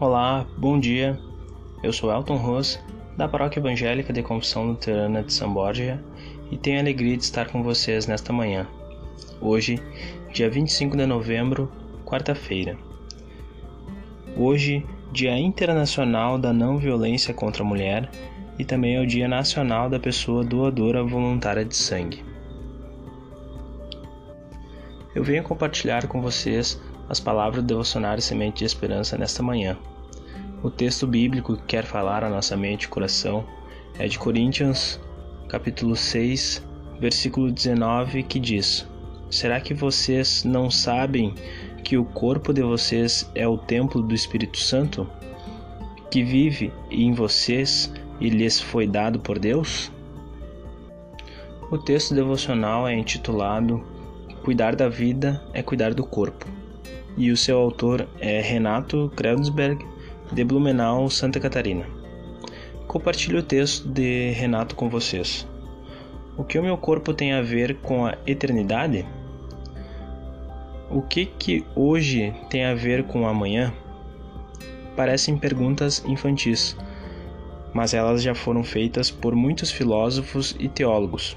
Olá, bom dia. Eu sou Elton Ross, da Paróquia Evangélica de Confissão Luterana de Borja, e tenho a alegria de estar com vocês nesta manhã. Hoje, dia 25 de novembro, quarta-feira. Hoje, Dia Internacional da Não Violência contra a Mulher e também é o Dia Nacional da Pessoa Doadora Voluntária de Sangue. Eu venho compartilhar com vocês as palavras do devocionário Semente de Esperança nesta manhã. O texto bíblico que quer falar à nossa mente e coração é de Coríntios, capítulo 6, versículo 19, que diz: Será que vocês não sabem que o corpo de vocês é o templo do Espírito Santo, que vive em vocês e lhes foi dado por Deus? O texto devocional é intitulado Cuidar da vida é cuidar do corpo e o seu autor é Renato Kreuzberg, de Blumenau, Santa Catarina. Compartilho o texto de Renato com vocês. O que o meu corpo tem a ver com a eternidade? O que que hoje tem a ver com amanhã? Parecem perguntas infantis, mas elas já foram feitas por muitos filósofos e teólogos.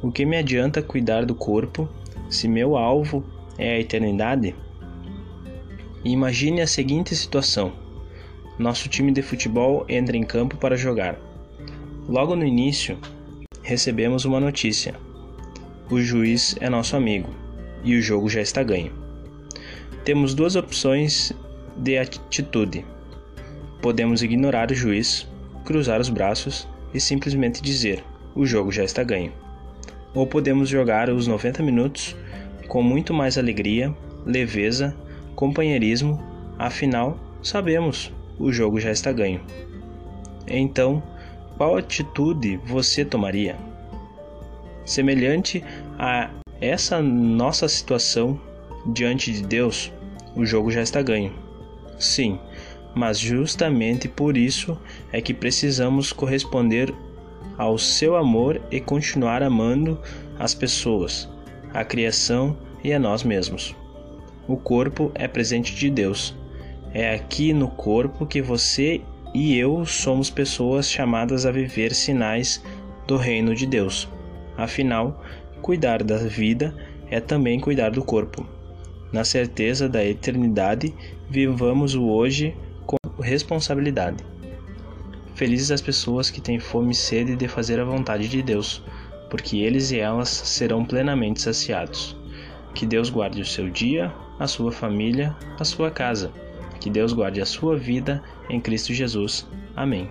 O que me adianta cuidar do corpo se meu alvo é a eternidade? Imagine a seguinte situação: nosso time de futebol entra em campo para jogar. Logo no início, recebemos uma notícia: o juiz é nosso amigo e o jogo já está ganho. Temos duas opções de atitude. Podemos ignorar o juiz, cruzar os braços e simplesmente dizer: o jogo já está ganho. Ou podemos jogar os 90 minutos com muito mais alegria, leveza companheirismo, afinal, sabemos, o jogo já está ganho. Então, qual atitude você tomaria? Semelhante a essa nossa situação diante de Deus, o jogo já está ganho. Sim, mas justamente por isso é que precisamos corresponder ao seu amor e continuar amando as pessoas, a criação e a nós mesmos. O corpo é presente de Deus. É aqui no corpo que você e eu somos pessoas chamadas a viver sinais do reino de Deus. Afinal, cuidar da vida é também cuidar do corpo. Na certeza da eternidade, vivamos o hoje com responsabilidade. Felizes as pessoas que têm fome e sede de fazer a vontade de Deus, porque eles e elas serão plenamente saciados. Que Deus guarde o seu dia, a sua família, a sua casa. Que Deus guarde a sua vida em Cristo Jesus. Amém.